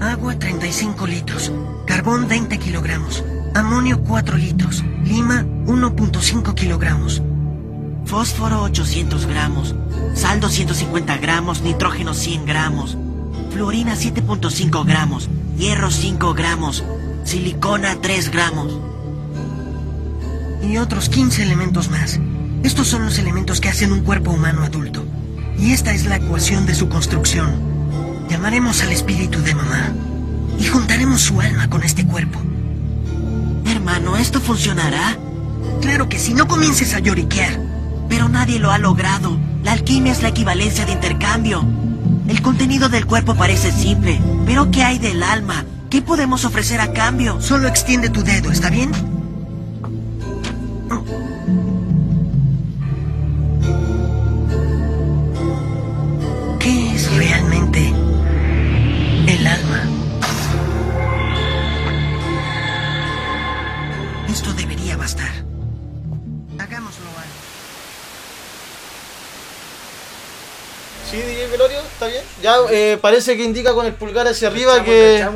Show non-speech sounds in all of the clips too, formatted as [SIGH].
Agua 35 litros. Carbón 20 kilogramos. Amonio 4 litros. Lima 1.5 kilogramos. Fósforo 800 gramos. Sal 250 gramos. Nitrógeno 100 gramos. Fluorina 7.5 gramos. Hierro 5 gramos. Silicona 3 gramos. Y otros 15 elementos más. Estos son los elementos que hacen un cuerpo humano adulto. Y esta es la ecuación de su construcción. Llamaremos al espíritu de mamá. Y juntaremos su alma con este cuerpo. Hermano, ¿esto funcionará? Claro que si no comiences a lloriquear. Pero nadie lo ha logrado. La alquimia es la equivalencia de intercambio. El contenido del cuerpo parece simple, pero ¿qué hay del alma? ¿Qué podemos ofrecer a cambio? Solo extiende tu dedo, ¿está bien? Sí, DJ Velorio, está bien. Ya eh, parece que indica con el pulgar hacia arriba que,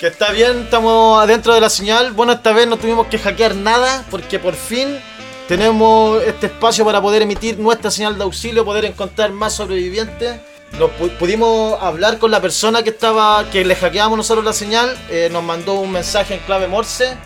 que está bien, estamos adentro de la señal. Bueno, esta vez no tuvimos que hackear nada porque por fin tenemos este espacio para poder emitir nuestra señal de auxilio, poder encontrar más sobrevivientes. Nos pu- pudimos hablar con la persona que estaba, que le hackeamos nosotros la señal, eh, nos mandó un mensaje en clave Morse.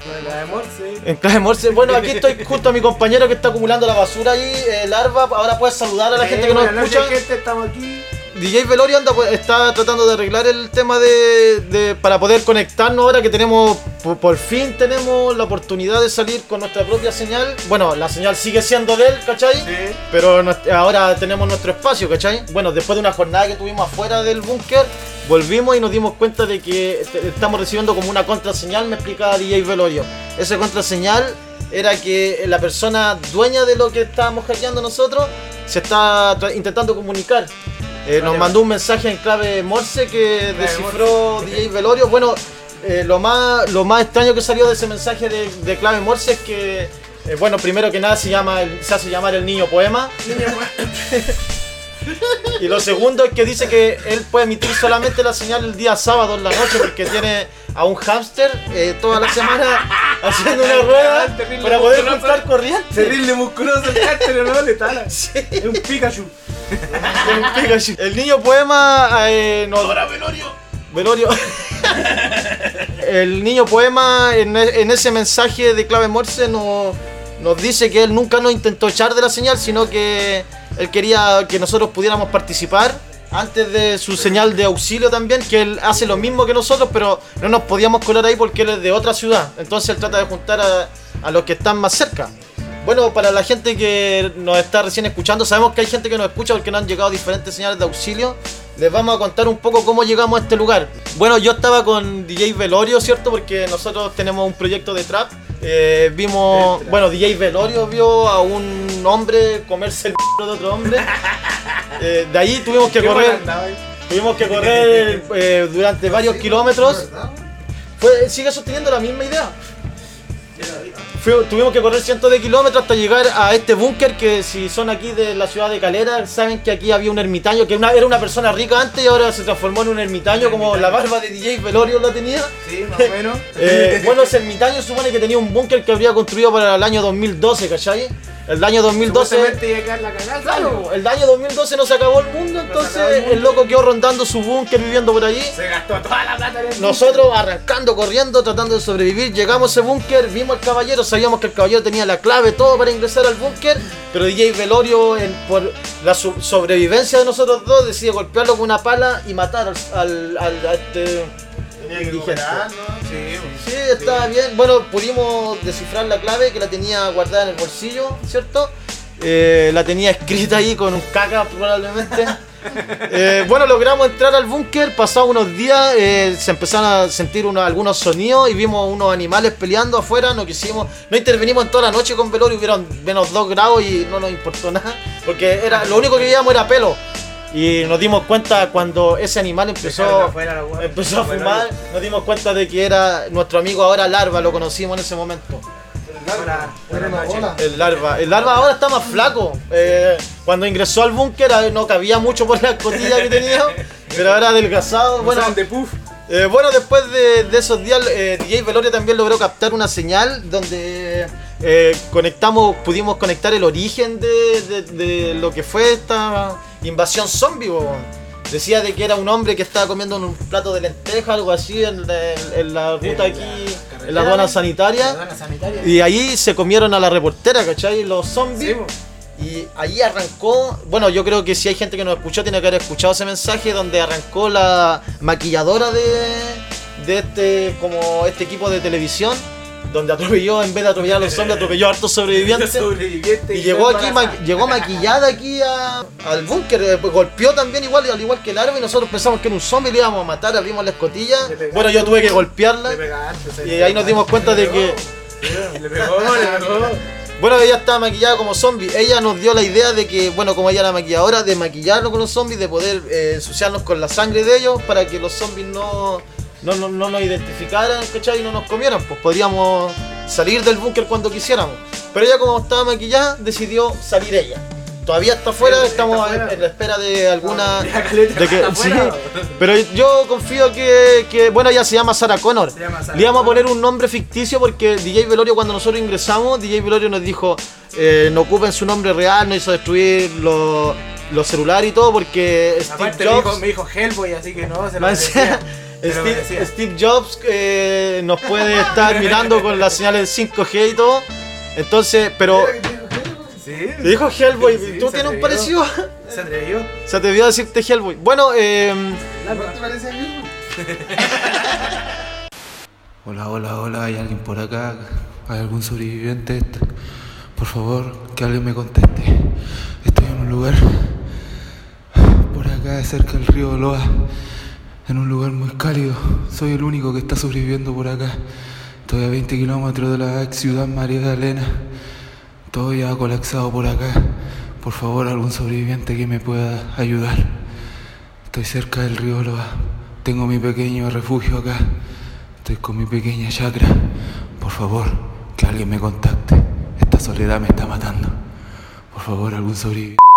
En clave Morse. Bueno, aquí estoy junto a mi compañero que está acumulando la basura ahí, eh, Larva. Ahora puedes saludar a la gente que nos escucha. gente, estamos aquí. DJ Velorio anda, pues, está tratando de arreglar el tema de, de- para poder conectarnos ahora que tenemos, por, por fin tenemos la oportunidad de salir con nuestra propia señal. Bueno, la señal sigue siendo de él, ¿cachai? Pero ahora tenemos nuestro espacio, ¿cachai? Bueno, después de una jornada que tuvimos afuera del búnker, volvimos y nos dimos cuenta de que te- estamos recibiendo como una contraseñal, me explicaba DJ Velorio. Esa contraseñal era que la persona dueña de lo que estábamos hackeando nosotros se está intentando comunicar. Eh, nos mandó un mensaje en clave Morse que descifró DJ Velorio. Bueno, eh, lo, más, lo más extraño que salió de ese mensaje de, de clave Morse es que, eh, bueno, primero que nada se, llama, se hace llamar el niño poema. [LAUGHS] Y lo segundo es que dice que él puede emitir solamente la señal el día sábado en la noche porque tiene a un hámster eh, toda la semana [LAUGHS] haciendo una rueda para poder juntar corriente. Terrible musculoso el pero no letal. [LAUGHS] Sí. Es un Pikachu. Pikachu. El niño poema eh. Velorio. Velorio. [LAUGHS] El niño poema en, e- en ese mensaje de clave Morse nos, nos dice que él nunca nos intentó echar de la señal, sino que él quería que nosotros pudiéramos participar antes de su señal de auxilio también, que él hace lo mismo que nosotros, pero no nos podíamos colar ahí porque él es de otra ciudad. Entonces él trata de juntar a, a los que están más cerca. Bueno, para la gente que nos está recién escuchando, sabemos que hay gente que nos escucha porque nos han llegado diferentes señales de auxilio. Les vamos a contar un poco cómo llegamos a este lugar. Bueno, yo estaba con DJ Velorio, ¿cierto? Porque nosotros tenemos un proyecto de trap. Eh, vimos, bueno, DJ Velorio vio a un hombre comerse el de otro hombre. [LAUGHS] Eh, de ahí tuvimos que correr, tuvimos que correr [LAUGHS] eh, durante varios kilómetros. Fue, sigue sosteniendo la misma idea. Tuvimos que correr cientos de kilómetros hasta llegar a este búnker que si son aquí de la ciudad de Calera saben que aquí había un ermitaño que una- era una persona rica antes y ahora se transformó en un ermitaño como la barba de DJ Velorio la tenía. Sí, más o menos. [LAUGHS] Eh, bueno, ese ermitaño supone que tenía un búnker que habría construido para el año 2012, ¿cachai? El año 2012... Supuestamente iba a quedar la cagada. Claro, el año 2012 no se acabó el mundo, entonces el mundo. el loco quedó rondando su búnker viviendo por allí. Se gastó toda la plata en el Nosotros arrancando, corriendo, tratando de sobrevivir, llegamos a ese búnker, vimos al caballero, sabíamos que el caballero tenía la clave, todo para ingresar al búnker, pero DJ Velorio, en- por la sobrevivencia de nosotros dos, decide golpearlo con una pala y matar al, al- al- a este indigente. Sí, Sí, estaba bien. Bueno, pudimos descifrar la clave que la tenía guardada en el bolsillo, ¿cierto? Eh, la tenía escrita ahí con un caca probablemente. [LAUGHS] Eh, bueno, logramos entrar al búnker, pasados unos días eh, se empezaron a sentir unos- algunos sonidos y vimos unos animales peleando afuera, no quisimos, no intervenimos en toda la noche con Velorio, hubieron menos 2 grados y no nos importó nada, porque era lo único que veíamos era pelo. Y nos dimos cuenta cuando ese animal empezó, empezó a fumar, nos dimos cuenta de que era nuestro amigo ahora Larva, lo conocimos en ese momento. El Larva. El Larva ahora está más flaco. Eh, cuando ingresó al búnker eh, no cabía mucho por la escotilla que tenía, pero ahora adelgazado. Bueno, Bueno, de puff. Eh, bueno, después de, de esos días, eh, DJ Velorio también logró captar una señal donde eh, conectamos, pudimos conectar el origen de, de- de lo que fue esta invasión zombie. bo. Decía de que era un hombre que estaba comiendo en un plato de lenteja, algo así, en, la- en la ruta aquí, en la aduana sanitaria. Aduana sanitaria. Y ahí se comieron a la reportera, ¿cachai? Los zombies. Sí. Y ahí arrancó, bueno, yo creo que si hay gente que nos escuchó, tiene que haber escuchado ese mensaje donde arrancó la maquilladora de, de este, como este equipo de televisión, donde atropelló, en vez de atropellar a los zombies, atropelló a hartos sobrevivientes. [LAUGHS] Sobreviviente Y llegó aquí, ma- llegó maquillada aquí a- al búnker, eh, pues, golpeó también igual, al igual que el árabe, y nosotros pensamos que era un zombie, le íbamos a matar, abrimos la escotilla. Bueno, yo tuve que golpearla. Y ahí nos dimos cuenta de que Le pegó, le pegó. [LAUGHS] Bueno, ella estaba maquillada como zombie. Ella nos dio la idea de que, bueno, como ella era maquilladora, de maquillarnos con los zombies, de poder eh, ensuciarnos con la sangre de ellos para que los zombies no, no, no, no nos identificaran, ¿cachai? Y no nos comieran. Pues podríamos salir del búnker cuando quisiéramos. Pero ella, como estaba maquillada, decidió salir ella. Todavía está afuera, Está estamos afuera. en la espera de alguna. De que, está sí, pero yo confío que, que, bueno, ella se llama Sarah Connor. Llama Sarah Le íbamos a poner un nombre ficticio porque DJ Velorio cuando nosotros ingresamos, DJ Velorio nos dijo, eh, no ocupen su nombre real, no hizo destruir los, los celulares y todo porque Steve Aparte me dijo, me dijo Hellboy, así que no, se lo [LAUGHS] Steve, Jobs eh, nos puede estar [LAUGHS] mirando con las señales 5G y todo. Entonces, pero... Sí. Te dijo Hellboy, Sí, ¿tú tienes un atrevió. parecido? Se atrevió. Se te olvidó decirte Hellboy. Bueno, eh... ¿No te parece a mí? [LAUGHS] Hola, hola, hola, ¿hay alguien por acá? ¿Hay algún sobreviviente? Por favor, que alguien me conteste. Estoy en un lugar por acá, cerca del río Loa, en un lugar muy cálido. Soy el único que está sobreviviendo por acá. Estoy a 20 kilómetros de la ex ciudad María Elena. Todo ya ha colapsado por acá. Por favor, algún sobreviviente que me pueda ayudar. Estoy cerca del río Loa. Tengo mi pequeño refugio acá. Estoy con mi pequeña chacra. Por favor, que alguien me contacte. Esta soledad me está matando. Por favor, algún sobreviviente.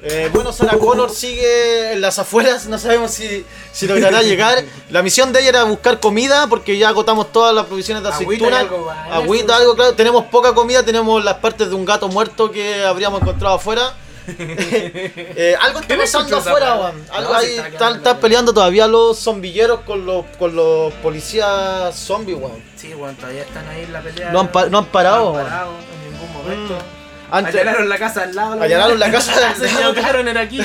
Eh, bueno, Sarah Connor sigue en las afueras, no sabemos si, si logrará [LAUGHS] llegar. La misión de ella era buscar comida porque ya agotamos todas las provisiones de Agüita aceituna. y algo. Agüita, algo, claro. Tenemos poca comida, tenemos las partes de un gato muerto que habríamos encontrado afuera. [LAUGHS] Eh, algo está ¿Qué le pasando afuera, weón. Algo No, si ahí está están, la- peleando todavía los zombilleros con los, con los policías zombies, weón. Sí, bueno, todavía están ahí en la pelea. No han pa- no han parado, No han parado en ningún momento. Mm. Antes- Allanaron la casa al lado. Allanaron la casa [LAUGHS] al Se lado. equivocaron, era aquí.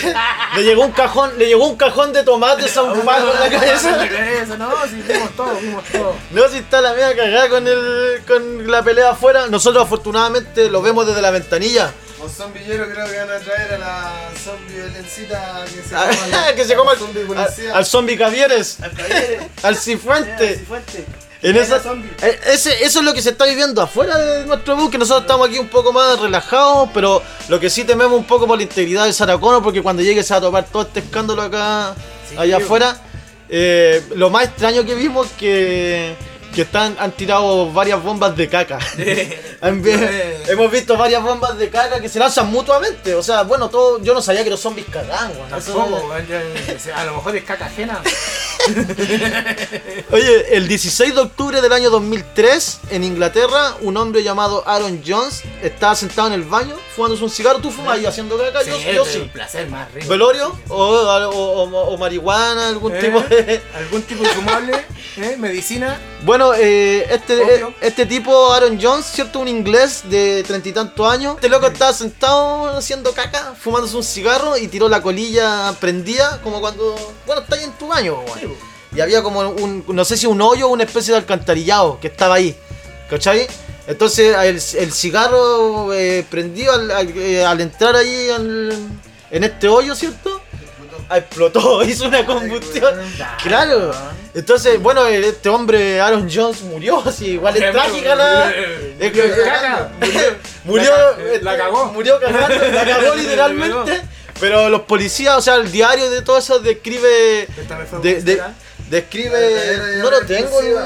Le llegó un cajón, le llegó un cajón de tomates [LAUGHS] a un en la cabeza. No, sí, vimos todo, vimos todo. No, si está la media cagada con, el, con la pelea afuera. Nosotros afortunadamente lo vemos desde la ventanilla. Los zombilleros creo que van a traer a la zombie violencita que se [LAUGHS] Ah, coma que se coma al, zombie policía. al zombie Cavieres, Al al Cifuente. Fuerte. En esa, eh, ese, eso es lo que se está viviendo afuera de nuestro bus, que nosotros estamos aquí un poco más relajados, pero lo que sí tememos un poco por la integridad de Sarah Connor, porque cuando llegue se va a topar todo este escándalo acá, Sí, allá tío. afuera. Eh, lo más extraño que vimos que, que están, han tirado varias bombas de caca. [LAUGHS] [LAUGHS] [LAUGHS] Hemos visto varias bombas de caca que se lanzan mutuamente. O sea, bueno, todo, yo no sabía que los zombies cagaban, Tampoco, a lo mejor es caca ajena. [LAUGHS] Oye, el 16 de octubre del año 2003, en Inglaterra, un hombre llamado Aaron Jones estaba sentado en el baño fumándose un cigarro. ¿Tú fumas ahí haciendo caca? Sí, yo, yo sí. un placer más rico. ¿Velorio? O, o- o- o marihuana? ¿Algún ¿Eh? tipo de...? [LAUGHS] ¿Algún tipo de fumable? ¿Eh? ¿Medicina? Bueno, eh, este, eh, este tipo, Aaron Jones, ¿cierto? Un inglés de treinta y tantos años. Este loco estaba sentado haciendo caca, fumándose un cigarro y tiró la colilla prendida, como cuando... Bueno, está ahí en tu baño, weón. Y había como un, no sé si un hoyo o una especie de alcantarillado que estaba ahí. ¿Cachai? Entonces el, el cigarro eh, prendido al, al- eh, al entrar ahí al- en este hoyo, ¿cierto? Explotó, [LAUGHS] hizo una combustión. Claro. Entonces, bueno, este hombre, Aaron Jones, murió. [LAUGHS] Así, igual es trágica la. Murió. [LAUGHS] La ca- la cagó. Murió cagando, la cagó literalmente. Pero los policías, o sea, el diario de todo eso describe. De-. Describe. No lo tengo el,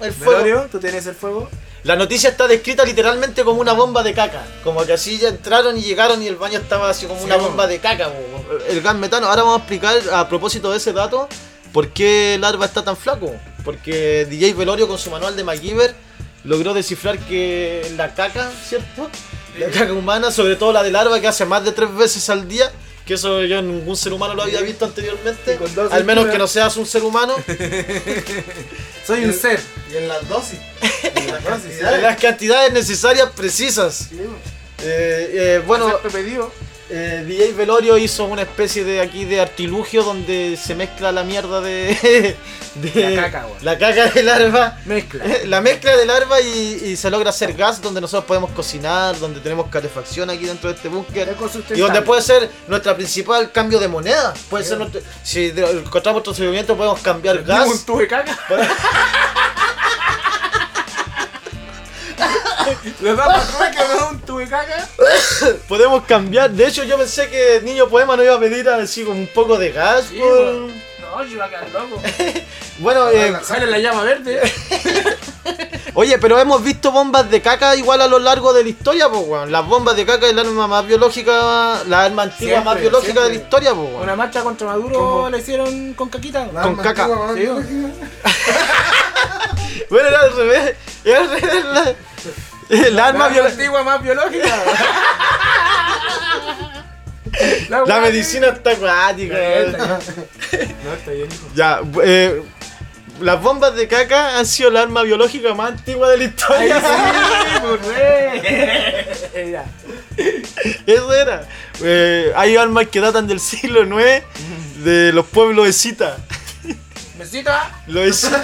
el fuego. Velorio, ¿tú tienes el fuego? La noticia está descrita literalmente como una bomba de caca. Como que así ya entraron y llegaron y el baño estaba así como Sí, una bomba de caca. El gas metano. Ahora vamos a explicar a propósito de ese dato por qué Larva está tan flaco. Porque DJ Velorio con su manual de MacGyver logró descifrar que la caca, ¿cierto? La caca humana, sobre todo la de Larva que hace más de tres veces al día. Que eso yo en ningún ser humano lo había visto anteriormente. Al menos que no seas un ser humano. [LAUGHS] Soy un ser. Y en las dosis. [LAUGHS] En las [LAUGHS] En cantidades. las cantidades necesarias precisas. Sí, Eh, eh, bueno, pedido. Eh, DJ Velorio hizo una especie de aquí de artilugio donde se mezcla la mierda de, [LAUGHS] de La caca, weón. la caca de larva, Mezcla. [LAUGHS] la mezcla de larva y, y se logra hacer gas donde nosotros podemos cocinar, donde tenemos calefacción aquí dentro de este búnker. Y donde puede ser nuestra principal cambio de moneda. Puede ser nuestro, si encontramos otro movimiento podemos cambiar gas. un tubo de caca. [LAUGHS] [LAUGHS] ¿Le da para que me da un tubo de caca? [LAUGHS] Podemos cambiar. De hecho, yo pensé que Niño Poema no iba a pedir así como un poco de gas. Sí, por-. No, yo iba a quedar loco. [LAUGHS] Bueno, eh, Sale la llama verde. oye, pero hemos visto bombas de caca igual a lo largo de la historia, pues, weón. Las bombas de caca es la arma más biológica, la arma antigua Siempre, más biológica de la historia, pues, weón. Una marcha contra Maduro ¿Cómo? la hicieron con caquita. La Con caca. Bueno, era al revés. Era al revés. La, [LAUGHS] el La arma biológica. antigua más biológica. [LAUGHS] La, medicina está acuática. No, está bien. Ya, eh, las bombas de caca han sido la arma biológica más antigua de la historia. sí, pues. [LAUGHS] Eso era. Eh, hay armas que datan del siglo IX de los pueblos escitas. ¿Mesita? Los escitas.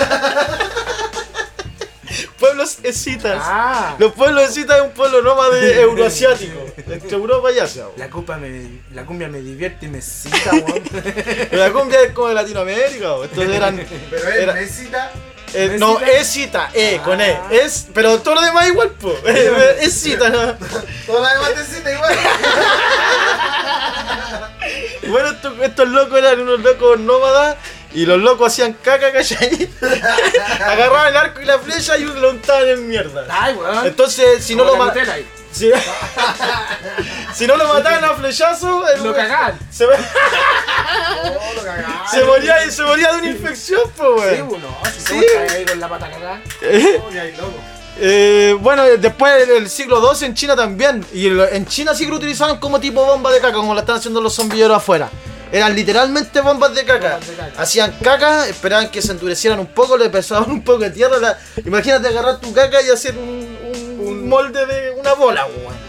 Pueblos escitas. Ah. Los pueblos escitas es un pueblo nómade [LAUGHS] euroasiático. Entre Europa y Asia. La, cupa me, la cumbia me divierte y me cita, weón. Pero [LAUGHS] la cumbia es como de Latinoamérica. weón. Estos eran. [LAUGHS] Pero Era- es mesita. eh, no, es cita, eh, con E. Ah. Es, pero todo lo demás igual, po. es cita, ¿no? Todas las demás te cita igual. Bueno, estos, estos locos eran unos locos nómadas y los locos hacían caca, ¿cachai? [LAUGHS] Agarraban el arco y la flecha y lo untaban en mierda. Ay, weón. Entonces, si no lo la ma- Nutella ahí. si, [LAUGHS] si no lo mataban a flechazo, el Lo cagaban. Se, Oh, lo cagaste. [LAUGHS] se moría, se moría de una infección, Sí, weón. bueno, si Sí. sí. ahí con la pata cagada. Oh, ya hay loco. Eh, bueno, después del siglo XII en China también. Y en China sí que lo utilizaron como tipo bomba de caca, como la están haciendo los zombilleros afuera. Eran literalmente bombas de caca. Bombas de caca. Hacían caca, esperaban que se endurecieran un poco, le pesaban un poco de tierra. la- Imagínate agarrar tu caca y hacer un, un molde de una bola, weón.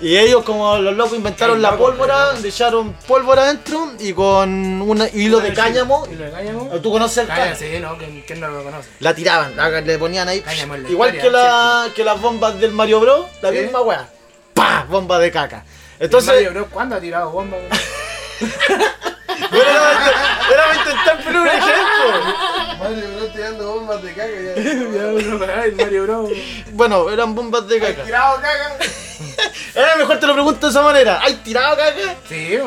Y ellos, como los locos, inventaron El la loco, pólvora, el le echaron pólvora adentro y con un hilo de cáñamo. ¿Y lo de cáñamo? ¿Tú conoces el Cáñamo, sí, no, ¿quién, quién no lo conoce? La tiraban, la- le ponían ahí. Cáñamo Igual historia, que, la, que las bombas del Mario Bros. La misma weá. ¡Pah! Bomba de caca. Entonces, Entonces, Mario Bros, ¿cuándo ha tirado bomba? Bueno, [LAUGHS] era, intentar poner un ejemplo. Mario Bro tirando bombas de caca. Ya. [LAUGHS] Ya, ay, Mario Bros. Bueno, eran bombas de ¿Has caca. tirado caca? [LAUGHS] Ahora mejor te lo pregunto de esa manera. ¿Hay tirado caca? Sí,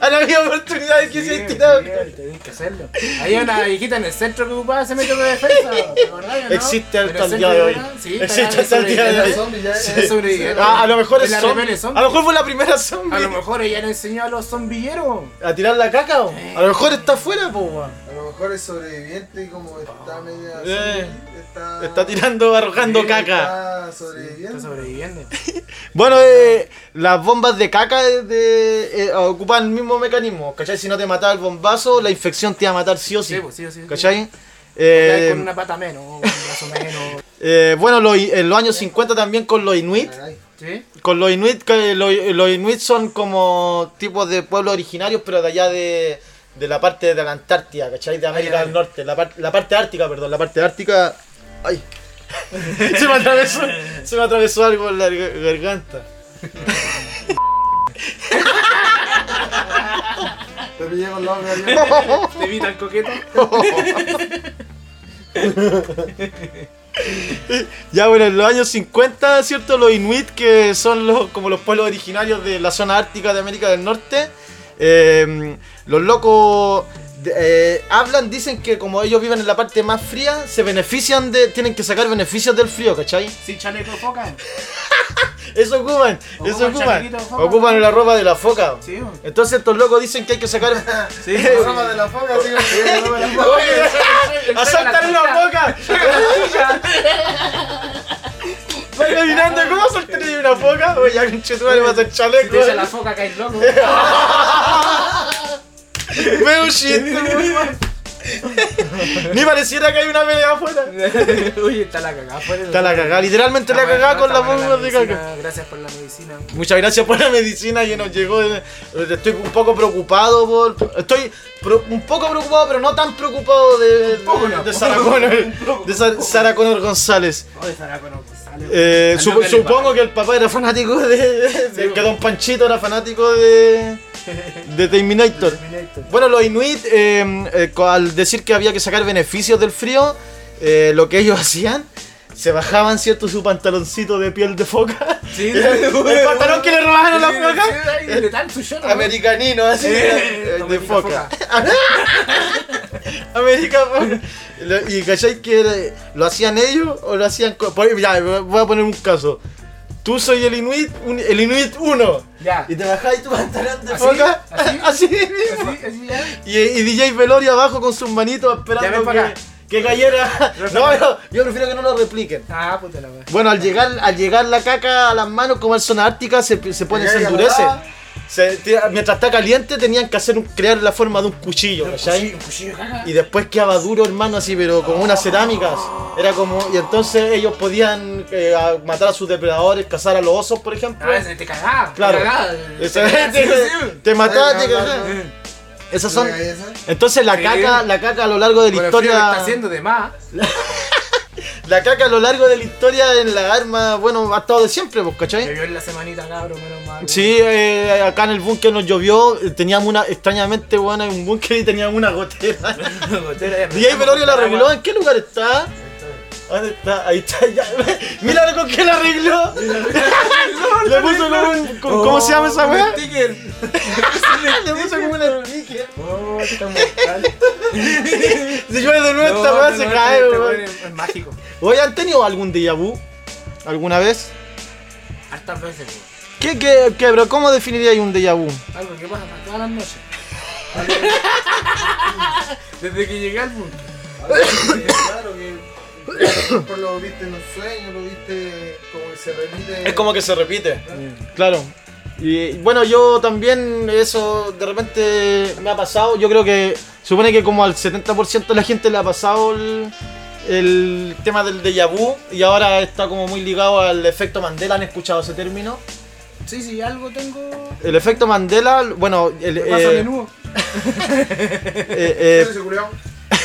weón. ¿Han habido oportunidades que Sí, se tirado? Tenés que hacerlo. Hay una viejita en el centro que ocupaba ese metro de defensa. ¿te acordás, no? Existe hasta el día de hoy. Sí, Existe hasta el día de hoy. Ah, a lo mejor es la zombie. A lo mejor fue la primera zombie. A lo mejor ella le enseñó a los zombilleros. ¿A tirar la caca? o? A lo mejor está afuera, po. A lo mejor es sobreviviente y como está media Eh, está... Está tirando, arrojando Sí, caca. Está sobreviviendo. Está sobreviviendo. [LAUGHS] Bueno, eh, las bombas de caca de, de- eh, ocupan el mismo mecanismo, ¿cachai? Si no te mataba el bombazo, la infección te iba a matar sí o sí, Sí, pues, sí. ¿cachai? Eh, con una pata menos, [LAUGHS] un brazo menos. eh, bueno, los- en los años 50 también con los inuit. ¿Sí? con los inuit, que los, los inuit son como tipos de pueblos originarios, pero de allá de, de la parte de la Antártida, ¿cachai? De América ay. del Norte, la, par- la parte ártica, perdón, la parte ártica... ¡Ay! [LAUGHS] se, me atravesó, se me atravesó algo en la gar- garganta. Te pillé con la otra [LAUGHS] abierta. ¿Te evita el coqueto? [LAUGHS] Ya bueno, en los años 50, ¿cierto? Los inuit, que son los, como los pueblos originarios de la zona ártica de América del Norte, eh, los locos de- eh, hablan, dicen que como ellos viven en la parte más fría, se benefician de. tienen que sacar beneficios del frío, ¿cachai? Sin chaleco de foca. [LAUGHS] Eso ocupan, Ocupan eso ocupan. de foca. Ocupan la ropa de la foca. Sí. Entonces estos locos dicen que hay que sacar. [LAUGHS] Sí, [LAUGHS] La rama de la foca, así como la foca. ¡Asaltan una foca! Va caminando, ¿cómo saltaría una foca? Oye, ya conchetumare va a hacer chaleco. Deja la foca caer loco. [LAUGHS] Veo shit, weón. Ni pareciera que hay una pelea afuera. [LAUGHS] Uy, está la cagada. afuera. Está la cagada, literalmente la cagada con la bomba de caca. Gracias por la medicina. Muchas gracias por la medicina que nos llegó. Estoy un poco preocupado por. Estoy pro- un poco preocupado, pero no tan preocupado de, de Sarah Connor, de Sa- Sarah Connor González. Saraco no pues, sale. Eh, sup- supongo que el papá era fanático de, de- que Don Panchito era fanático de, de [LAUGHS] Terminator. Terminator. Bueno, los Inuit, eh, eh, al decir que había que sacar beneficios del frío, eh, lo que ellos [LAUGHS] hacían, se bajaban, ¿cierto? Su pantaloncito de piel de foca. Sí, [LAUGHS] el pantalón que le robaban a la foca. Americanino, así, Sí, eh, de América foca. América Foca. Y cachai que lo hacían ellos o lo hacían. co- por- Ya, voy a poner un caso. Tú soy el Inuit, un- el Inuit 1. Ya. Y te bajáis tu pantalón de ¿Así? foca. ¿Así? [LAUGHS] Así mismo. Así, así ya. Y, y DJ Velorio abajo con sus manitos esperando que, acá. que cayera. [LAUGHS] No, yo, yo prefiero que no lo repliquen. Ah, puta la. Bueno, al llegar, al llegar la caca a las manos, como es zona ártica, se, se pone, se endurece. ¿Verdad? Se- tira- mientras está caliente, tenían que hacer un, crear la forma de un cuchillo, ¿cachai? Un cuchillo de caca. Y después quedaba duro, hermano, así, pero como unas cerámicas. Era como. Y entonces ellos podían eh, matar a sus depredadores, cazar a los osos, por ejemplo. Ah, te cagaba. Claro. Te cagaba. Te, [LAUGHS] sí. te mataba, te cagaba. Esas son. Entonces la caca, la caca a lo largo de la que está historia. haciendo de más. [LAUGHS] La caca a lo largo de la historia en la arma, bueno, ha estado de siempre, pues, ¿cachai? Llovió en la semanita, cabrón, menos mal. Sí, eh, acá en el búnker nos llovió, teníamos una, extrañamente buena en un búnker y teníamos una gotera. [LAUGHS] DJ Velorio la arregló, ¿en qué lugar está? ¿Dónde está? Ahí está, ya. [LAUGHS] Mira con qué la arregló. Le puso como un. con- ¿Cómo se llama esa weá? sticker. [LAUGHS] Le puso como una sticker. Oh, está mortal. Si llueve de nuevo esta weá se cae, este weón. weón Es es mágico. Oye, ¿han tenido algún déjà vu? ¿Alguna vez? Hartas veces, weón. ¿Qué, qué, qué, bro? ¿Cómo definiríais un déjà vu? Algo que pasa todas las noches. [LAUGHS] Desde que llegué al punto. Claro que [COUGHS] por lo viste en un sueño, lo viste como que se repite. Es como que se repite. Claro. Y bueno, yo también eso de repente me ha pasado. Yo creo que supone que como al 70% de la gente le ha pasado el, el tema del déjà vu y ahora está como muy ligado al efecto Mandela. ¿Han escuchado ese término? Sí, sí, algo tengo. El efecto Mandela, bueno, el, Me paso a eh, [LAUGHS] eh, eh, ¿Ese culiao?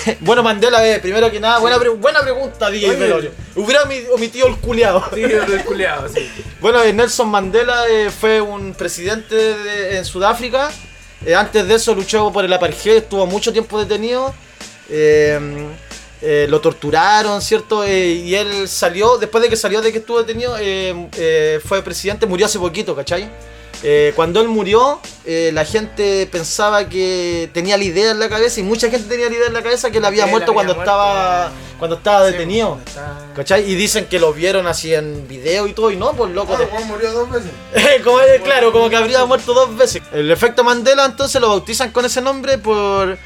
[LAUGHS] bueno, Mandela, eh, primero que nada, buena, pre- buena pregunta, DJ. Velorio. Hubiera omi- omitido el culiao. Sí, el culiado, sí. [LAUGHS] Bueno, eh, Nelson Mandela eh, fue un presidente de- en Sudáfrica. Antes de eso luchó por el apartheid, estuvo mucho tiempo detenido. Eh, lo torturaron, ¿cierto? Y él salió, después de que salió de que estuvo detenido, eh, fue presidente, murió hace poquito, ¿cachai? Eh, cuando él murió, eh, la gente pensaba que tenía la idea en la cabeza y mucha gente tenía la idea en la cabeza que él había muerto había cuando muerto. estaba cuando estaba Sí, detenido. cuando está- ¿Cachai? Y dicen que lo vieron así en video y todo, y no, pues loco. Ah, weón murió dos veces. [LAUGHS] como, eh, claro, como que habría muerto dos veces. El efecto Mandela entonces lo bautizan con ese nombre por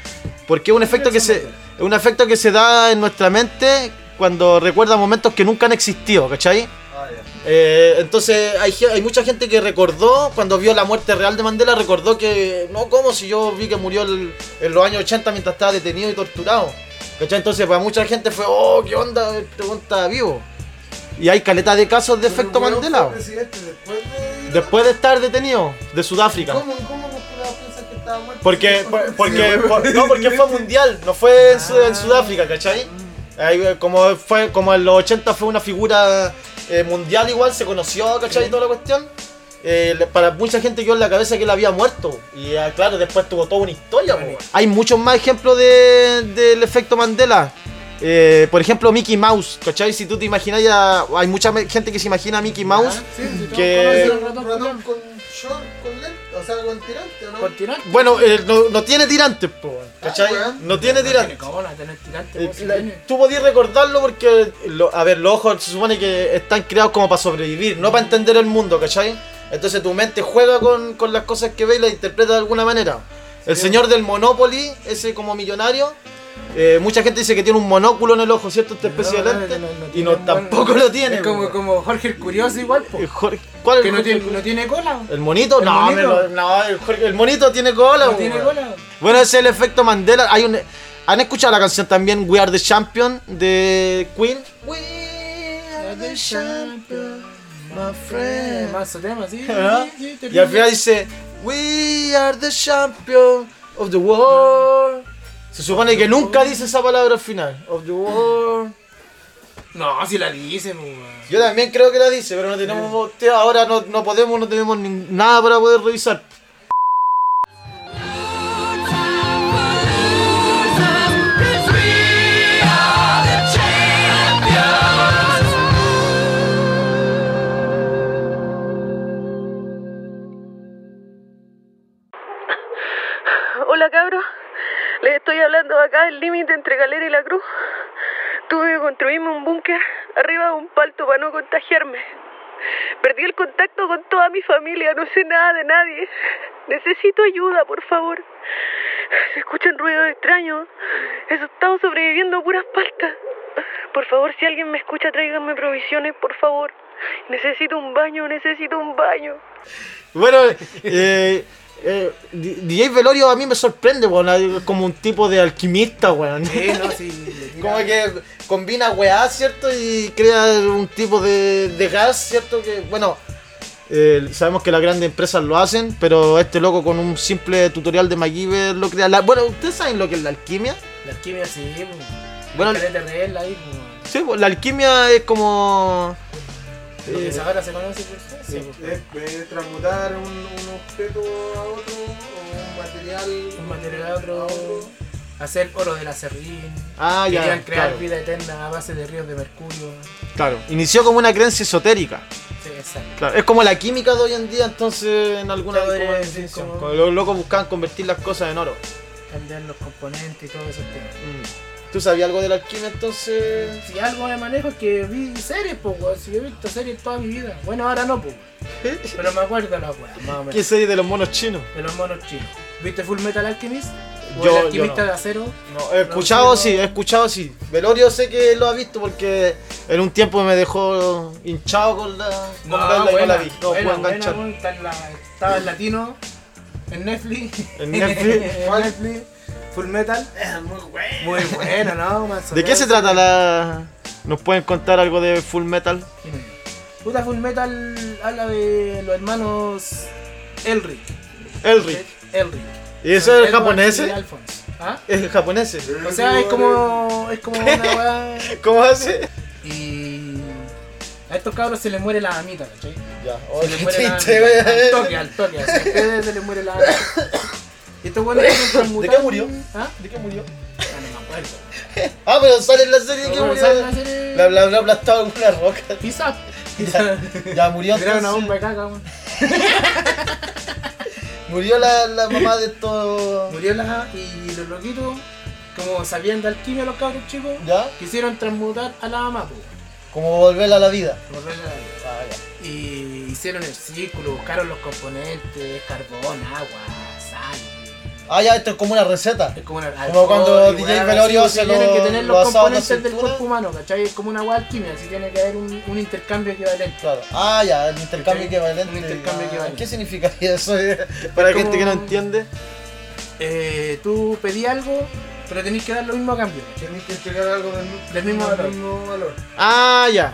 porque es un efecto que se un efecto que se da en nuestra mente cuando recuerda momentos que nunca han existido, ¿cachai? Ah. Eh, entonces hay, hay mucha gente que recordó, cuando vio la muerte real de Mandela, recordó que, no, ¿cómo? Si yo vi que murió el- en los años 80 mientras estaba detenido y torturado. ¿Cachai? Entonces para mucha gente fue, oh, ¿qué onda? Este está vivo. Y hay caleta de casos de efecto Mandela. presidente después de. Después de estar detenido de Sudáfrica. ¿Cómo, cómo que estaba muerto? Porque, por- porque, por- no, porque fue mundial, no fue en, en Sudáfrica, ¿cachai? Ahí, como fue, como en los 80 fue una figura eh, mundial igual, se conoció, ¿cachai? Toda la cuestión. Eh, para mucha gente quedó en la cabeza que él había muerto. Y ah, claro, después tuvo toda una historia. Hay muchos más ejemplos de- del efecto Mandela. Eh, por ejemplo, Mickey Mouse, ¿cachai? Si tú te imaginas ya... Hay mucha gente que se imagina a Mickey Mouse. Sí, sí, todos que- ratón con short, con sea, con tirante, ¿o no? Tirar. Bueno, eh, no, no tiene tirantes, po. ¿Cachai? weón. No tiene No tirante. tiene cómo no tener tirante, Eh, la- tú podías recordarlo porque, lo- a ver, los ojos se supone que están creados como para sobrevivir, no para entender el mundo, ¿cachai? Entonces tu mente juega con, con las cosas que ve y las interpreta de alguna manera. El señor del Monopoly, ese como millonario, eh, mucha gente dice que tiene un monóculo en el ojo, ¿cierto? Esta especie No, de lente. no, no y no, tampoco lo tiene. Es como, como Jorge el Curioso igual, po. Eh, Jorge- ¿Cuál es Que el Jorge? tiene, no tiene cola. ¿El monito? ¿El no, monito? me lo- no, el, Jorge- el monito tiene cola. No tiene cola. Bueno, ese es el efecto Mandela. Hay un, ¿Han escuchado la canción también We Are the Champion de Queen? We are the champion, my friend. Más tema, sí, Y al final dice We are the champion of the world. Se supone que nunca dice esa palabra al final. Of the world. No, si la dice, weón. Yo también creo que la dice, pero no tenemos. tío, Ahora no, no podemos, no tenemos ni- nada para poder revisar. Hablando acá del límite entre Galera y la Cruz. Tuve que construirme un búnker arriba de un palto para no contagiarme. Perdí el contacto con toda mi familia, no sé nada de nadie. Necesito ayuda, por favor. Se escuchan ruidos extraños. Eso estamos sobreviviendo a puras paltas. Por favor, si alguien me escucha, tráiganme provisiones, por favor. Necesito un baño, necesito un baño. Bueno, eh, eh, DJ Velorio a mí me sorprende, weón. Como un tipo de alquimista, weón. Sí, no, [LAUGHS] sí. le tira- Como que combina weá, ¿cierto? Y crea un tipo de, de gas, ¿cierto? Que, bueno, eh, sabemos que las grandes empresas lo hacen, pero este loco con un simple tutorial de MacGyver lo crea. La- bueno, ¿ustedes saben lo que es la alquimia? La alquimia sí, po. Bueno, po. sí, pues, la alquimia es como... Lo que eh, ahora se conoce por eso, po. Es, es transmutar un, un objeto a otro o un material. Un material a otro. Hacer oro de la serrín. ah, ya, Querían crear claro, vida eterna a base de ríos de mercurio. claro. Inició como una creencia esotérica. Sí, exacto. Claro, es como la química de hoy en día, entonces en alguna podría como los locos buscaban convertir las cosas en oro. Cambiar los componentes y todo temas. Mm. ¿Tú sabías algo de la alquimia entonces? Si algo me manejo es que vi series, pues. Si yo he visto series toda mi vida. Bueno, ahora no, pues. [LAUGHS] Pero me acuerdo de las weas, más o ¿Qué serie de los monos chinos? De los monos chinos. ¿Viste Full Metal Alchemist? ¿O Yo- el yo alquimista no. de acero? No, he escuchado no, sí, he escuchado sí. Velorio sé que lo ha visto porque en un tiempo me dejó hinchado con la con verla y no la vi. No buena, puedo enganchar. buena, estaba en latino, en Netflix. En Netflix. [LAUGHS] en Netflix. Full Metal. muy bueno. Muy bueno, ¿no? Más ¿De qué se trata la ¿Nos pueden contar algo de Full Metal? Puta Full Metal habla de los hermanos Elric. Elric. Elric. ¿Y eso es japonés? ¿Ah? Es japonés. O sea, es como. Es como una [LAUGHS] weá. ¿Cómo hace? Y. A estos cabros se les muere la amita, ¿cachai? Ya, Se les muere [LAUGHS] la amita. Al toque, al toque. así, a ustedes se les muere la amita. [LAUGHS] Estos transmutar- [LAUGHS] qué murió? ¿Ah? ¿De qué murió? Ah, no me acuerdo. [LAUGHS] Ah, pero sale en la serie que Bueno, murió. ¿sabes la serie? La, la aplastado con una roca. Pizza. [LAUGHS] Ya murió Tiraron una bomba de. Murió la, la mamá de estos. Murió la. Y los loquitos, como sabían de alquimia los cabros chicos, ¿Ya? quisieron transmutar a la mamá, pues. Como volverla a la vida. Volverla a la vida. Ah, ya. Y hicieron el círculo, buscaron los componentes, carbón, agua. Ah, ya, esto es como una receta. Es como una Como cuando alcohol y DJ weá, Velorio se porque tienen que tener lo los la componentes del cuerpo humano, ¿cachai? Es como una hueá alquimia, así tiene que haber un, un intercambio equivalente. Claro. Ah, ya, el intercambio ¿Cachai? equivalente. Un intercambio Ah, equivalente. ¿Qué significaría eso? [LAUGHS] Para Es gente que no entiende. Eh, tú pedí algo, pero tenés que dar lo mismo a cambio. Tenés que entregar algo del, Del mismo valor. mismo valor. Ah, ya.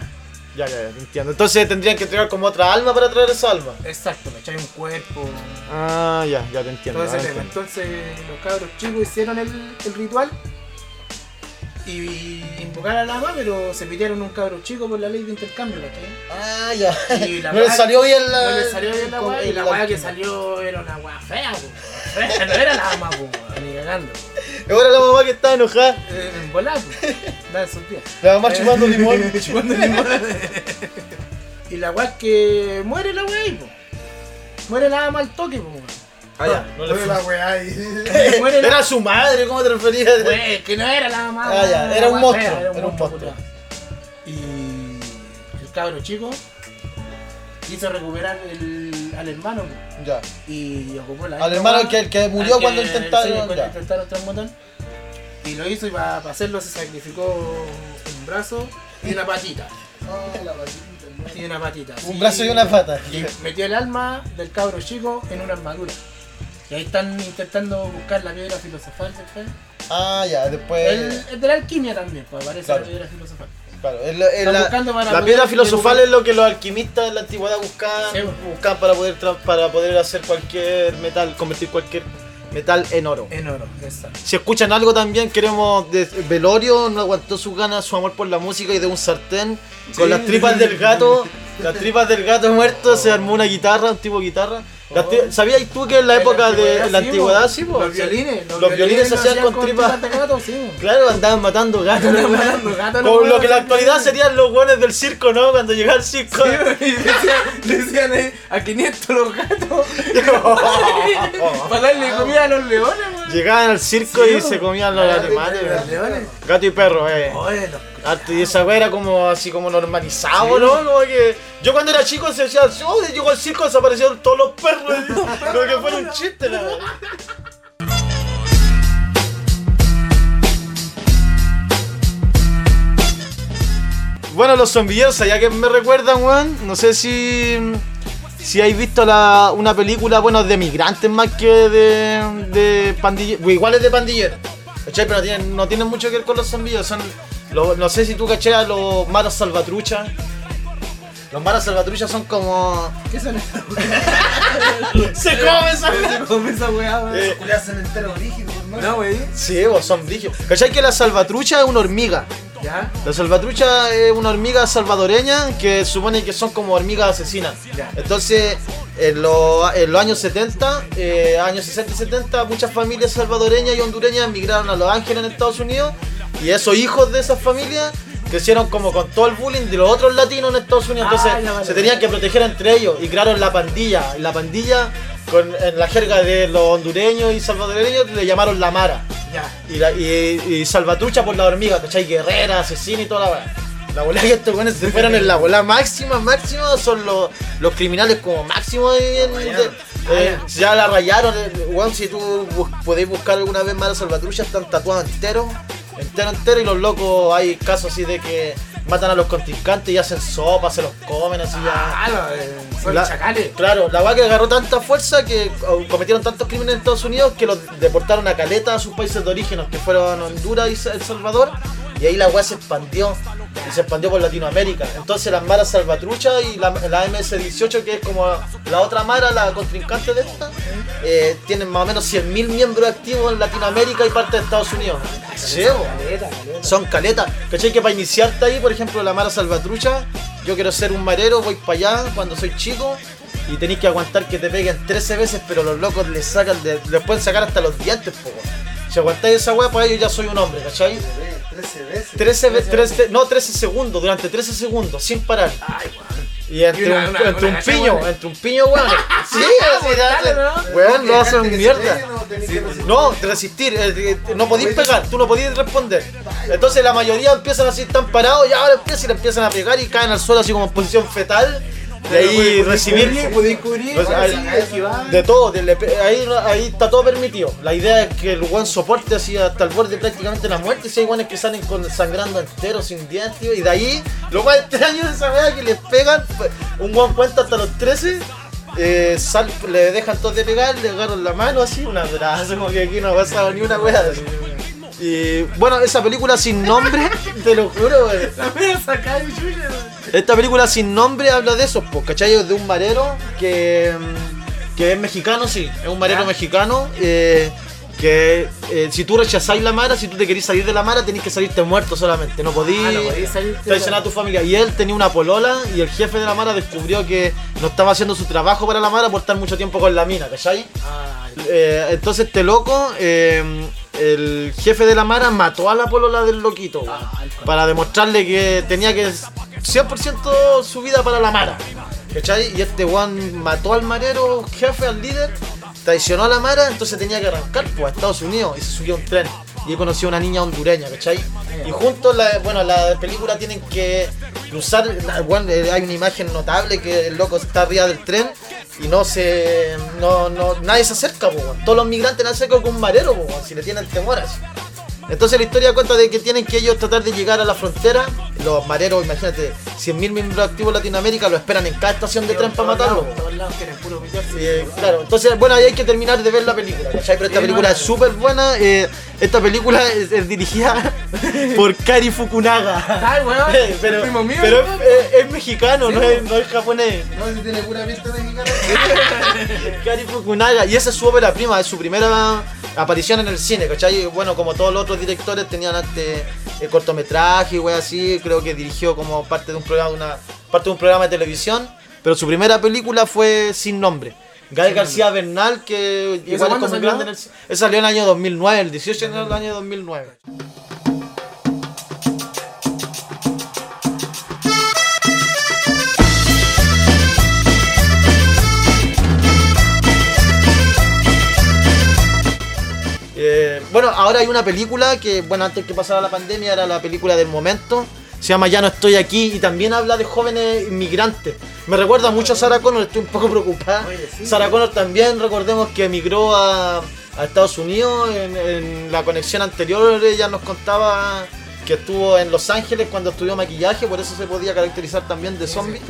Ya, ya, ya, entiendo. Entonces tendrían que entregar como otra alma para traer esa alma. Exacto, ¿cachai? Un cuerpo, Ah, ya, ya te entiendo. ah, entiendo. Entonces los cabros chicos hicieron el, el ritual y invocaron a la mamá, pero se pidieron un cabro chico por la ley de intercambio, ¿cachai? Ah, ya. Y la [LAUGHS] no le salió bien la. No le salió bien la weá y la weá que salió era una weá fea, po. Fea, No era la mamá, po, ni cagando. Ahora la mamá que está enojada. Eh, En volar, po. Da sus pies. La mamá chupando limón. [LAUGHS] Chupando limón. y la weá es que muere la weá ahí, po. Muere la mamá al toque, po. Ah, ya, no le Fue la weá ahí. [LAUGHS] Muere la- Era su madre, ¿cómo te referías? Que no era la mamá. Ah, ya, era un monstruo, era un monstruo. Y el cabro chico quiso recuperar el, al hermano Ya. y ocupó la Al hermano que, que murió al que- cuando intentaron. sí, cuando intentaron transmutar. Y lo hizo y para, hacerlo se sacrificó un brazo y una patita. Ah, la patita, Y una patita. Un sí. brazo y una pata. Y metió el alma del cabro chico en una armadura. Y ahí están intentando buscar la piedra filosofal después. Ah, ya, después. El de la alquimia también, pues aparece Claro. la piedra filosofal. Claro, es la, es piedra filosofal es lo que los alquimistas de la antigüedad buscaban, Sí. buscaban para poder para poder hacer cualquier metal, convertir cualquier metal en oro. En oro, exacto. Si escuchan algo también, queremos de Velorio, no aguantó sus ganas, su amor por la música y de un sartén con las tripas del gato, las tripas del gato muerto, se armó una guitarra, un tipo de guitarra. ¿Sabías tú que en la época de la antigüedad sí, po? Los violines. Los violines se hacían con tripas. de gato, sí. Claro, andaban matando gatos. Andaban matando gatos, los lo que en la actualidad sí. serían los buenos del circo, ¿no? Cuando llegaba el circo. Y decían, decían ahí, a 500 los gatos. [LAUGHS] para darle comida a los leones, man. Llegaban al circo Sí, y se comían los animales. Los leones. Gato y perro, eh. Bueno, Y esa wea era como así como normalizado, ¿no? Como que yo cuando era chico se decía, oh, llegó al circo desaparecieron todos los perros. [LAUGHS] Como que fuera un chiste, la wea. Bueno, los zombilleros, ya que me recuerdan, weón. No sé si. Si habéis visto la, una película, bueno, de migrantes más que de, de pandilleros. Igual es de pandilleros. ¿Cachai? Pero no tienen, no tienen mucho que ver con los zombilleros. Son, lo- no sé si tú cachai a los maras salvatruchas. Los maras salvatruchas son como. ¿qué son esas [LAUGHS] ¡Se come esa Se come esa weá, weón. Eh, Le hacen entero rígido, hermano. No, wey. Sí, vos, son brígidos. ¿Cachai que la salvatrucha es una hormiga? Ya. La salvatrucha es una hormiga salvadoreña que supone que son como hormigas asesinas. Ya. Entonces, en, los- en los años 70, eh, años 60 y 70, muchas familias salvadoreñas y hondureñas migraron a Los Ángeles en Estados Unidos y esos hijos de esas familias crecieron como con todo el bullying de los otros latinos en Estados Unidos. Entonces, Ah, vale, se tenían que proteger entre ellos y crearon la pandilla. La pandilla, con, en la jerga de los hondureños y salvadoreños, le llamaron la Mara. Ya. Y, la, y, y salvatrucha por la hormiga, ¿cachai? Guerrera, asesina y toda la weá. La bola que estos buenos se fueron en la bola máxima, máxima, son los, los criminales como máximo de- eh, ya la rayaron, eh, weón, si tú podéis buscar alguna vez más a salvatrucha, están tatuados enteros, entero, entero, y los locos hay casos así de que matan a los contrincantes y hacen sopa, se los comen así ya. Ah, eh, son La- chacales. Claro, la que agarró tanta fuerza que cometieron tantos crímenes en Estados Unidos que los deportaron a caleta a sus países de origen, que fueron Honduras y El Salvador, y ahí la weá se expandió, y se expandió por Latinoamérica. Entonces las maras salvatrucha y la, la MS-18, que es como la otra mara, la contrincante de esta, eh, tienen más o menos 100.000 miembros activos en Latinoamérica y parte de Estados Unidos. Sí. Son caletas. ¿Cachai? Que para iniciarte ahí, por ejemplo, la Mara Salvatrucha, yo quiero ser un marero, voy para allá cuando soy chico y tenéis que aguantar que te peguen 13 veces, pero los locos les sacan, de- les pueden sacar hasta los dientes, po. Si aguantáis esa weá, pues yo ya soy un hombre, ¿cachai? 13 veces. 13, ve- 13 no, 13 segundos, durante 13 segundos, sin parar. Ay, weón. Y entre, Y una- un, una- entre un una piño, gacha, entre un piño, weón. [LAUGHS] Sí, así, Mortal, dale. weón, lo hacen mierda. No, No, resistir, eh, eh, no podéis pegar, tú no podías responder. Entonces la mayoría empiezan así, están parados y ahora empiezan y le empiezan a pegar y caen al suelo así como en posición fetal. De ahí recibir Podéis cubrir, Pues, de todo, de pe- ahí, ahí está todo permitido. La idea es que el buen soporte así hasta el borde prácticamente la muerte. Si hay guanes que salen con sangrando enteros, sin dientes, tío, y de ahí, lo más [LAUGHS] extraño de esa wea que les pegan, un guan cuenta hasta los 13. eh, sal- le dejan todos de pegar, le agarran la mano así, un abrazo, como que aquí no ha pasado ni una wea. así. Y bueno, esa película sin nombre, [LAUGHS] te lo juro, wey. La voy a sacar chucha. Esta película sin nombre habla de eso, pues, ¿cachai? De un marero que, mm, que es mexicano, sí, es un marero mexicano. eh, que eh, si tú rechazáis la mara, si tú te querís salir de la mara, tenés que salirte muerto solamente. No podís Ah, no traicionar a tu familia. Y él tenía una polola y el jefe de la mara descubrió que no estaba haciendo su trabajo para la mara por estar mucho tiempo con la mina, ¿cachai? Ah, Eh, entonces este loco, eh, el jefe de la Mara mató a la polola del loquito weón, Ah, para demostrarle que tenía que 100% su vida para la Mara. ¿Cachai? Y este weón mató al marero jefe, al líder, traicionó a la Mara, entonces tenía que arrancar pues, a Estados Unidos y se subió a un tren. Y ahí conoció a una niña hondureña, ¿cachai? Y juntos, la, bueno, la película tienen que cruzar, bueno, eh, hay una imagen notable que el loco está arriba del tren y no se, no, no, nadie se acerca, weón. todos los migrantes no se con un marero, weón, si le tienen temor así. Entonces la historia cuenta de que tienen que ellos tratar de llegar a la frontera. Los mareros, imagínate, 100.000 miembros activos de Latinoamérica lo esperan en cada estación de tren para matarlo. Eh, claro, entonces, bueno, ahí hay que terminar de ver la película, ¿cachai? Pero esta Sí, película es súper buena. eh, esta película es, es dirigida [LAUGHS] por Kari Fukunaga. Ay, weón, [LAUGHS] Eh, pero primo mío, pero es, es- mexicano, no, es, no es japonés. [LAUGHS] No, si tiene pura pinta mexicana. Kari Fukunaga. Y esa es su ópera prima, es su primera aparición en el cine, ¿cachai? Bueno, como todos los otros directores tenían antes eh, cortometraje y wey así, creo que dirigió como parte de un programa, una, parte de un programa de televisión, pero su primera película fue sin nombre. Gael García Bernal, que ¿Y esa igual es como salió? grande en el. Esa salió en el año 2009, el 18 de enero del año 2009. Eh, bueno, ahora hay una película que, bueno, antes que pasara la pandemia era la película del momento. Se llama Ya no estoy aquí y también habla de jóvenes inmigrantes. Me recuerda mucho a Sarah Connor, estoy un poco preocupada. Oye, sí. Sarah Connor también, recordemos que emigró a, a Estados Unidos. En, en la conexión anterior ella nos contaba que estuvo en Los Ángeles cuando estudió maquillaje, por eso se podía caracterizar también de zombie.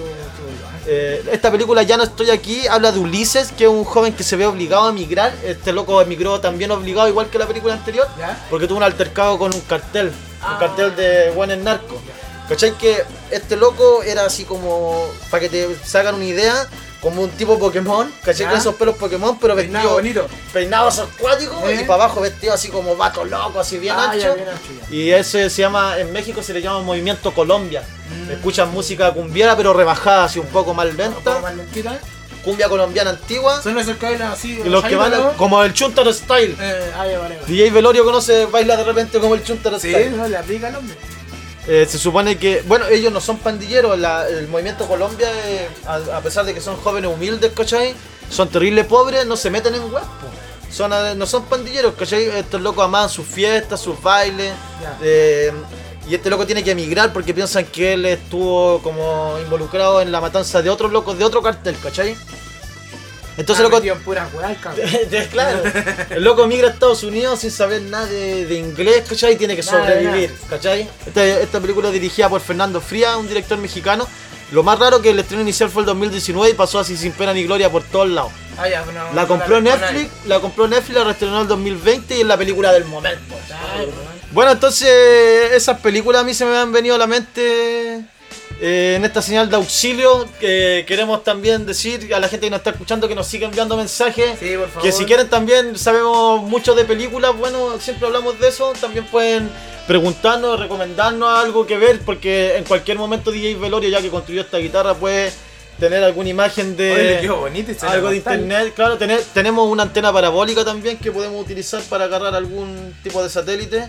Eh, esta película Ya no estoy aquí habla de Ulises, que es un joven que se ve obligado a emigrar. Este loco emigró también obligado, igual que la película anterior, ¿Ya? porque tuvo un altercado con un cartel, un Ah. cartel de buenos narco. ¿Cachai? Que este loco era así como, para que te hagan una idea, como un tipo Pokémon, ¿cachai? Con esos pelos Pokémon, pero Peinado vestido, bonito. peinados acuáticos ¿Eh? y para abajo vestido así como vato loco, así bien Ah, ya, ancho. bien ancho, ya. Y ese se llama, en México se le llama Movimiento Colombia. Mm. Escuchan música cumbiera pero rebajada, así un poco más Un poco lenta. más. Cumbia colombiana antigua. Son esos que bailan así. Y los que van ¿no? como el Chuntaro Style. Eh, ah, ya, vale, vale. DJ Velorio conoce, baila de repente como el Chuntaro Sí, Style. no le aplica el hombre. Eh, se supone que, bueno, ellos no son pandilleros, la- el movimiento Colombia, eh, a, a pesar de que son jóvenes humildes, ¿cachai? Son terribles pobres, no se meten en huevo. Son, eh, no son pandilleros, ¿cachai? Estos locos aman sus fiestas, sus bailes. Eh, y este loco tiene que emigrar porque piensan que él estuvo como involucrado en la matanza de otros locos de otro cartel, ¿cachai? Entonces Ah, loco, pura [LAUGHS] claro, el loco migra a Estados Unidos sin saber nada de, de inglés, ¿cachai? Y tiene que Nada, sobrevivir, ¿cachai? Esta, esta película es dirigida por Fernando Fría, un director mexicano. Lo más raro que el estreno inicial fue el 2019 y pasó así sin pena ni gloria por todos lados. Ah, ya, La compró Netflix, la compró Netflix, la reestrenó en el 2020 y es la película del momento. Bueno, entonces esas películas a mí se me han venido a la mente eh, en esta señal de auxilio. Que queremos también decir a la gente que nos está escuchando que nos siga enviando mensajes. Sí, por favor. Que si quieren también, sabemos mucho de películas, bueno, siempre hablamos de eso, también pueden preguntarnos, recomendarnos algo que ver, porque en cualquier momento DJ Velorio, ya que construyó esta guitarra, puede tener alguna imagen de Oye, bonito algo de internet. Claro, tener- tenemos una antena parabólica también que podemos utilizar para agarrar algún tipo de satélite.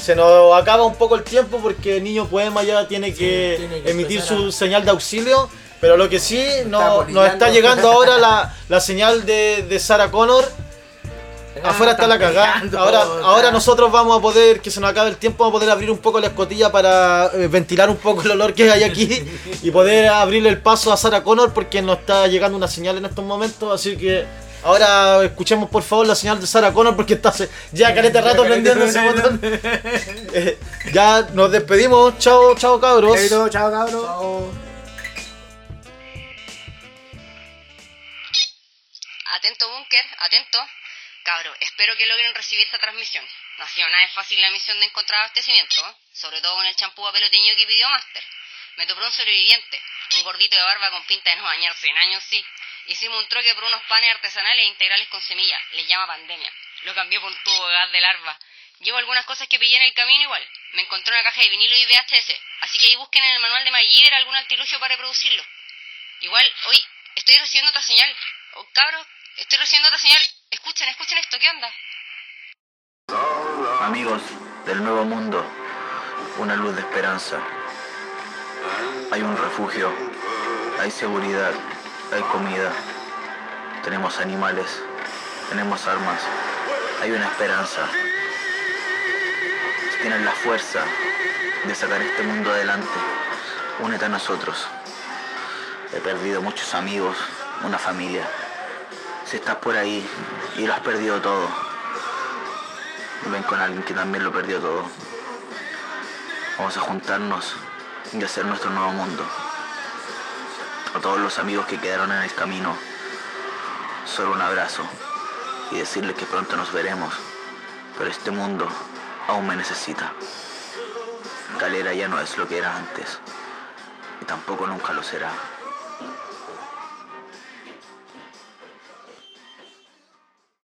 Se nos acaba un poco el tiempo porque Niño Poema ya tiene que, tiene que emitir su a- señal de auxilio. Pero lo que sí, no- nos está llegando ahora la, la señal de, de Sarah Connor. Ah, Afuera está la cagada. Ahora, está. ahora nosotros vamos a poder, que se nos acabe el tiempo, vamos a poder abrir un poco la escotilla para eh, ventilar un poco el olor que hay aquí [LAUGHS] y poder abrirle el paso a Sarah Connor porque nos está llegando una señal en estos momentos. Así que ahora escuchemos por favor la señal de Sarah Connor porque está hace- ya carete rato prendiendo ese botón. [LAUGHS] Eh, ya nos despedimos. Chao, chao cabros. Chaito, chao, cabrón. Atento, búnker, atento. Cabro, espero que logren recibir esta transmisión. No ha sido nada de fácil la misión de encontrar abastecimiento, ¿eh? sobre todo con el champú papeloteño que pidió Master. Me topó un sobreviviente, un gordito de barba con pinta de no bañarse en años, sí. Hicimos un troque por unos panes artesanales e integrales con semilla, les llama pandemia. Lo cambié por un tubo de gas de larva. Llevo algunas cosas que pillé en el camino igual. Me encontré una caja de vinilo y VHS, así que ahí busquen en el manual de Mayer algún artilugio para reproducirlo. Igual, hoy estoy recibiendo otra señal. Oh, cabros, estoy recibiendo otra señal. Escuchen, escuchen esto, ¿qué onda? Amigos del nuevo mundo, una luz de esperanza. Hay un refugio, hay seguridad, hay comida, tenemos animales, Tenemos armas. Hay una esperanza. Si tienes la fuerza de sacar este mundo adelante, únete a nosotros. He perdido muchos amigos, una familia. Si estás por ahí y lo has perdido todo, ven con alguien que también lo perdió todo. Vamos a juntarnos y hacer nuestro nuevo mundo. A todos los amigos que quedaron en el camino, solo un abrazo y decirles que pronto nos veremos. Pero este mundo aún me necesita. Calera ya no es lo que era antes y tampoco nunca lo será.